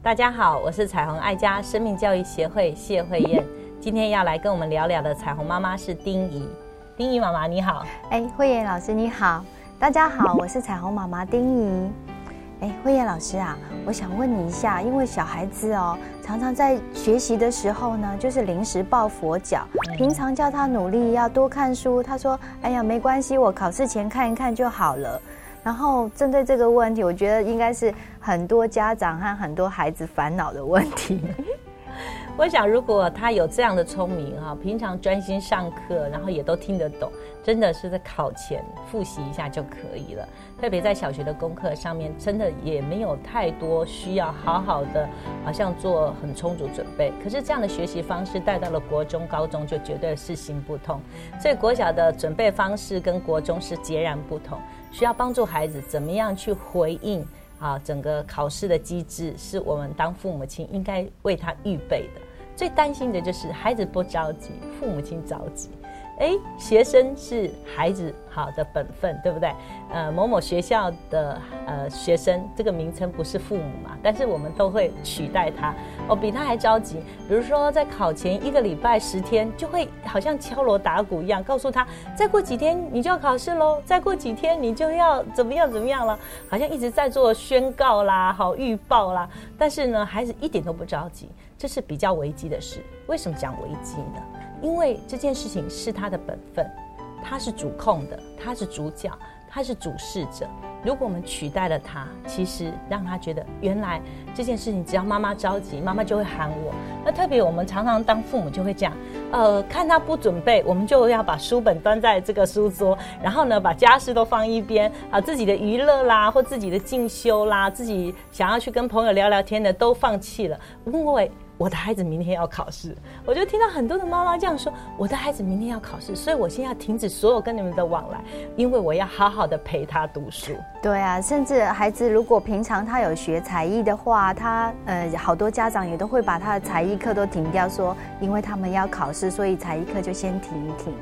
大家好，我是彩虹爱家生命教育协会谢慧燕，今天要来跟我们聊聊的彩虹妈妈是丁怡。丁怡妈妈你好，哎，慧燕老师你好，大家好，我是彩虹妈妈丁怡。哎，慧燕老师啊，我想问你一下，因为小孩子哦，常常在学习的时候呢，就是临时抱佛脚，平常叫他努力要多看书，他说，哎呀，没关系，我考试前看一看就好了。然后针对这个问题，我觉得应该是很多家长和很多孩子烦恼的问题。我想，如果他有这样的聪明哈，平常专心上课，然后也都听得懂，真的是在考前复习一下就可以了。特别在小学的功课上面，真的也没有太多需要好好的，好像做很充足准备。可是这样的学习方式带到了国中、高中，就绝对是行不通。所以国小的准备方式跟国中是截然不同，需要帮助孩子怎么样去回应啊，整个考试的机制是我们当父母亲应该为他预备的。最担心的就是孩子不着急，父母亲着急。哎，学生是孩子好的本分，对不对？呃，某某学校的呃学生，这个名称不是父母嘛，但是我们都会取代他。哦，比他还着急。比如说，在考前一个礼拜十天，就会好像敲锣打鼓一样，告诉他，再过几天你就要考试喽，再过几天你就要怎么样怎么样了，好像一直在做宣告啦，好预报啦。但是呢，孩子一点都不着急。这是比较危机的事。为什么讲危机呢？因为这件事情是他的本分，他是主控的，他是主角，他是主事者。如果我们取代了他，其实让他觉得原来这件事情只要妈妈着急，妈妈就会喊我。那特别我们常常当父母就会讲，呃，看他不准备，我们就要把书本端在这个书桌，然后呢把家事都放一边，啊，自己的娱乐啦或自己的进修啦，自己想要去跟朋友聊聊天的都放弃了，因为。我的孩子明天要考试，我就听到很多的妈妈这样说：我的孩子明天要考试，所以我现在要停止所有跟你们的往来，因为我要好好的陪他读书。对啊，甚至孩子如果平常他有学才艺的话，他呃好多家长也都会把他的才艺课都停掉，说因为他们要考所以才艺课就先停一停。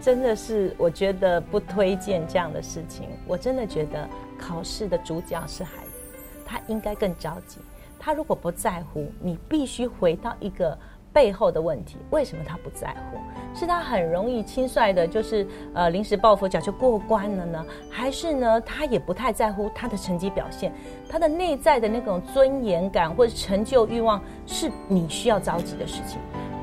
真的是，我觉得不推荐这样的事情。我真的觉得考试的主角是孩子，他应该更着急。他如果不在乎，你必须回到一个背后的问题：为什么他不在乎？是他很容易轻率的，就是呃临时抱佛脚就过关了呢？还是呢他也不太在乎他的成绩表现？他的内在的那种尊严感或者成就欲望，是你需要着急的事情。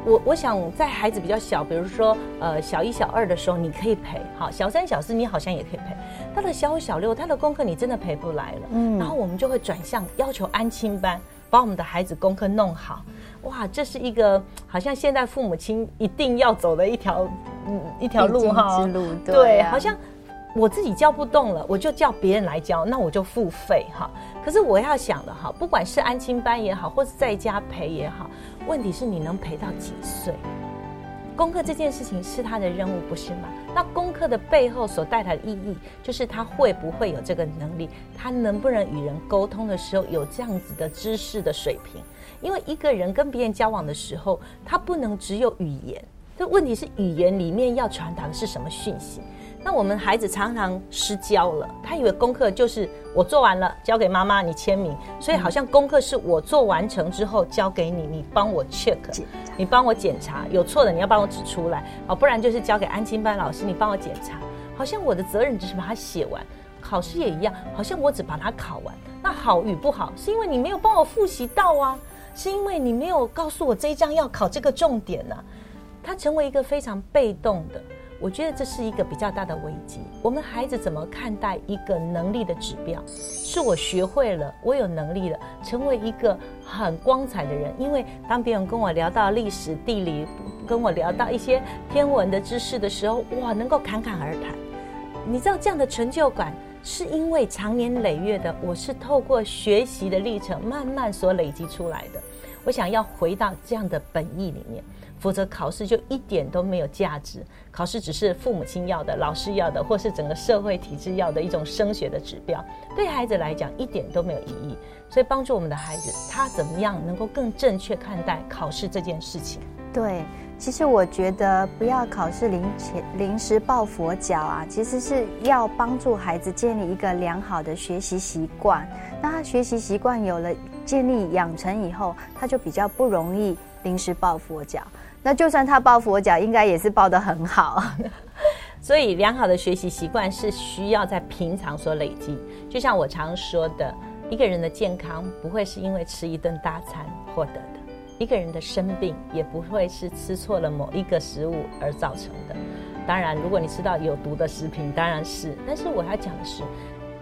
我我想在孩子比较小，比如说呃小一、小二的时候，你可以陪；好，小三、小四你好像也可以陪。到了小五、小六，他的功课你真的陪不来了。嗯，然后我们就会转向要求安亲班，把我们的孩子功课弄好。哇，这是一个好像现在父母亲一定要走的一条嗯一条路哈。路对，好像我自己教不动了，我就叫别人来教，那我就付费哈。可是我要想的哈，不管是安亲班也好，或是在家陪也好。问题是你能陪到几岁？功课这件事情是他的任务，不是吗？那功课的背后所带来的意义，就是他会不会有这个能力？他能不能与人沟通的时候有这样子的知识的水平？因为一个人跟别人交往的时候，他不能只有语言。这问题是语言里面要传达的是什么讯息？那我们孩子常常失焦了，他以为功课就是我做完了交给妈妈，你签名，所以好像功课是我做完成之后交给你，你帮我 check，你帮我检查，有错的你要帮我指出来，哦，不然就是交给安亲班老师，你帮我检查，好像我的责任只是把它写完，考试也一样，好像我只把它考完，那好与不好是因为你没有帮我复习到啊，是因为你没有告诉我这一章要考这个重点呢，他成为一个非常被动的。我觉得这是一个比较大的危机。我们孩子怎么看待一个能力的指标？是我学会了，我有能力了，成为一个很光彩的人。因为当别人跟我聊到历史、地理，跟我聊到一些天文的知识的时候，哇，能够侃侃而谈。你知道这样的成就感，是因为长年累月的，我是透过学习的历程慢慢所累积出来的。我想要回到这样的本意里面。否则考试就一点都没有价值。考试只是父母亲要的、老师要的，或是整个社会体制要的一种升学的指标，对孩子来讲一点都没有意义。所以帮助我们的孩子，他怎么样能够更正确看待考试这件事情？对。其实我觉得不要考试临前临时抱佛脚啊，其实是要帮助孩子建立一个良好的学习习惯。那他学习习惯有了建立养成以后，他就比较不容易临时抱佛脚。那就算他抱佛脚，应该也是抱得很好。所以，良好的学习习惯是需要在平常所累积。就像我常说的，一个人的健康不会是因为吃一顿大餐获得的。一个人的生病也不会是吃错了某一个食物而造成的。当然，如果你吃到有毒的食品，当然是。但是我要讲的是，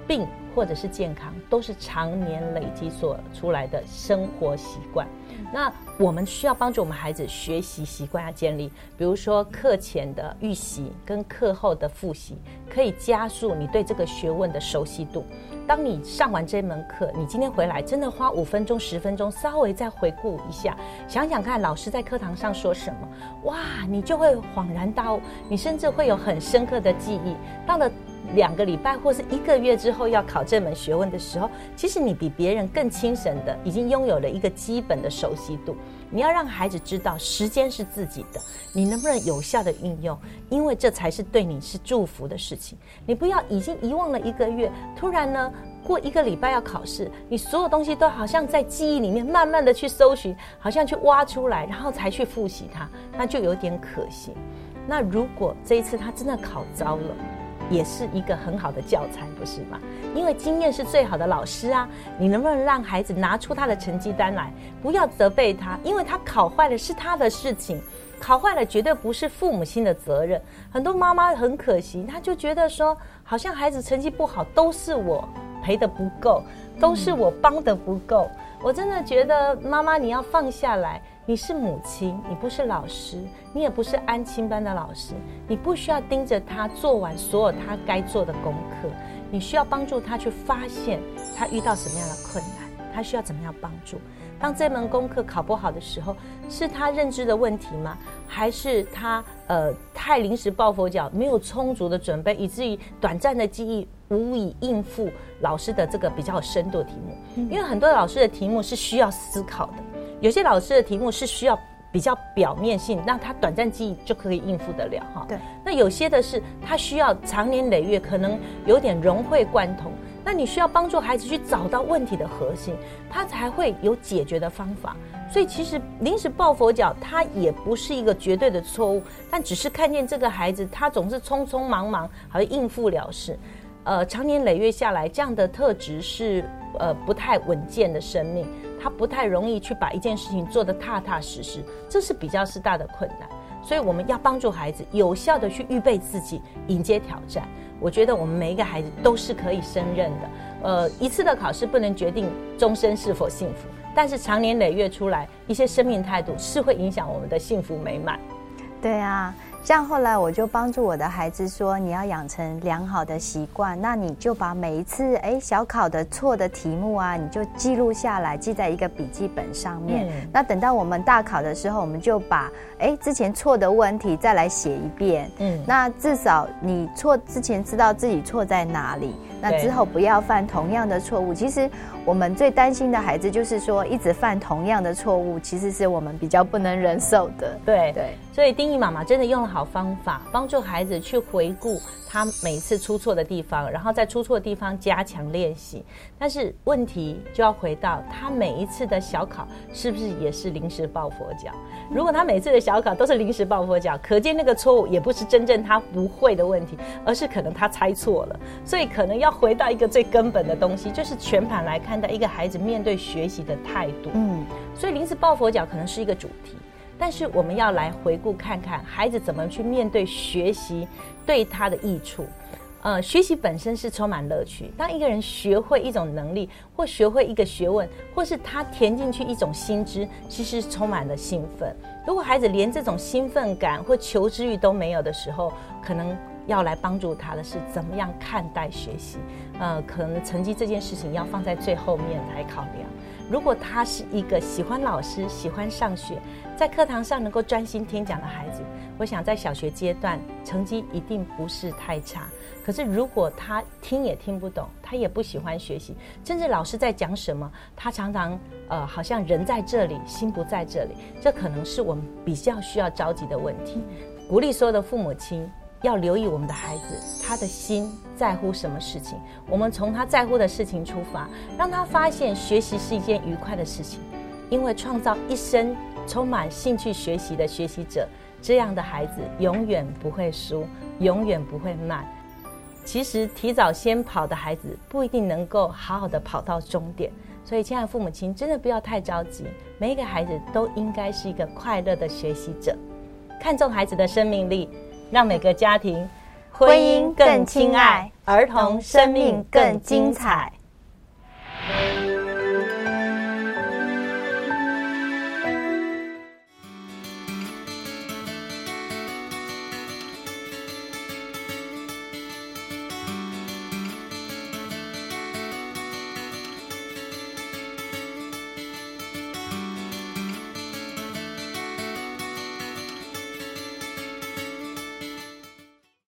病或者是健康，都是常年累积所出来的生活习惯。那我们需要帮助我们孩子学习习惯要建立，比如说课前的预习跟课后的复习，可以加速你对这个学问的熟悉度。当你上完这门课，你今天回来真的花五分钟、十分钟，稍微再回顾一下，想想看老师在课堂上说什么，哇，你就会恍然大悟，你甚至会有很深刻的记忆。到了两个礼拜或是一个月之后要考这门学问的时候，其实你比别人更轻省的，已经拥有了一个基本的熟悉度。你要让孩子知道，时间是自己的，你能不能有效的运用？因为这才是对你是祝福的事情。你不要已经遗忘了一个月，突然呢过一个礼拜要考试，你所有东西都好像在记忆里面慢慢的去搜寻，好像去挖出来，然后才去复习它，那就有点可惜。那如果这一次他真的考糟了，也是一个很好的教材，不是吗？因为经验是最好的老师啊！你能不能让孩子拿出他的成绩单来，不要责备他，因为他考坏了是他的事情，考坏了绝对不是父母亲的责任。很多妈妈很可惜，他就觉得说，好像孩子成绩不好都是我陪的不够，都是我帮的不够。我真的觉得妈妈你要放下来。你是母亲，你不是老师，你也不是安亲班的老师，你不需要盯着他做完所有他该做的功课，你需要帮助他去发现他遇到什么样的困难，他需要怎么样帮助。当这门功课考不好的时候，是他认知的问题吗？还是他呃太临时抱佛脚，没有充足的准备，以至于短暂的记忆无以应付老师的这个比较深度的题目？因为很多老师的题目是需要思考的。有些老师的题目是需要比较表面性，让他短暂记忆就可以应付得了哈。对。那有些的是他需要长年累月，可能有点融会贯通。那你需要帮助孩子去找到问题的核心，他才会有解决的方法。所以其实临时抱佛脚，他也不是一个绝对的错误，但只是看见这个孩子他总是匆匆忙忙，好像应付了事。呃，长年累月下来，这样的特质是呃不太稳健的生命。他不太容易去把一件事情做得踏踏实实，这是比较是大的困难。所以我们要帮助孩子有效的去预备自己，迎接挑战。我觉得我们每一个孩子都是可以胜任的。呃，一次的考试不能决定终身是否幸福，但是长年累月出来一些生命态度是会影响我们的幸福美满。对啊。像后来我就帮助我的孩子说，你要养成良好的习惯，那你就把每一次哎小考的错的题目啊，你就记录下来，记在一个笔记本上面。那等到我们大考的时候，我们就把哎之前错的问题再来写一遍。嗯，那至少你错之前知道自己错在哪里。那之后不要犯同样的错误。其实我们最担心的孩子就是说，一直犯同样的错误，其实是我们比较不能忍受的。对对，所以丁义妈妈真的用了好方法，帮助孩子去回顾他每一次出错的地方，然后在出错的地方加强练习。但是问题就要回到他每一次的小考是不是也是临时抱佛脚？如果他每次的小考都是临时抱佛脚，可见那个错误也不是真正他不会的问题，而是可能他猜错了。所以可能要回到一个最根本的东西，就是全盘来看待一个孩子面对学习的态度。嗯，所以临时抱佛脚可能是一个主题，但是我们要来回顾看看孩子怎么去面对学习对他的益处。呃，学习本身是充满乐趣。当一个人学会一种能力，或学会一个学问，或是他填进去一种新知，其实充满了兴奋。如果孩子连这种兴奋感或求知欲都没有的时候，可能要来帮助他的是怎么样看待学习。呃，可能成绩这件事情要放在最后面来考量。如果他是一个喜欢老师、喜欢上学，在课堂上能够专心听讲的孩子，我想在小学阶段成绩一定不是太差。可是如果他听也听不懂，他也不喜欢学习，甚至老师在讲什么，他常常呃好像人在这里，心不在这里，这可能是我们比较需要着急的问题。鼓励所有的父母亲。要留意我们的孩子，他的心在乎什么事情？我们从他在乎的事情出发，让他发现学习是一件愉快的事情。因为创造一生充满兴趣学习的学习者，这样的孩子永远不会输，永远不会慢。其实提早先跑的孩子不一定能够好好的跑到终点。所以，亲爱的父母亲，真的不要太着急。每一个孩子都应该是一个快乐的学习者，看重孩子的生命力。让每个家庭婚姻更亲爱，儿童生命更精彩。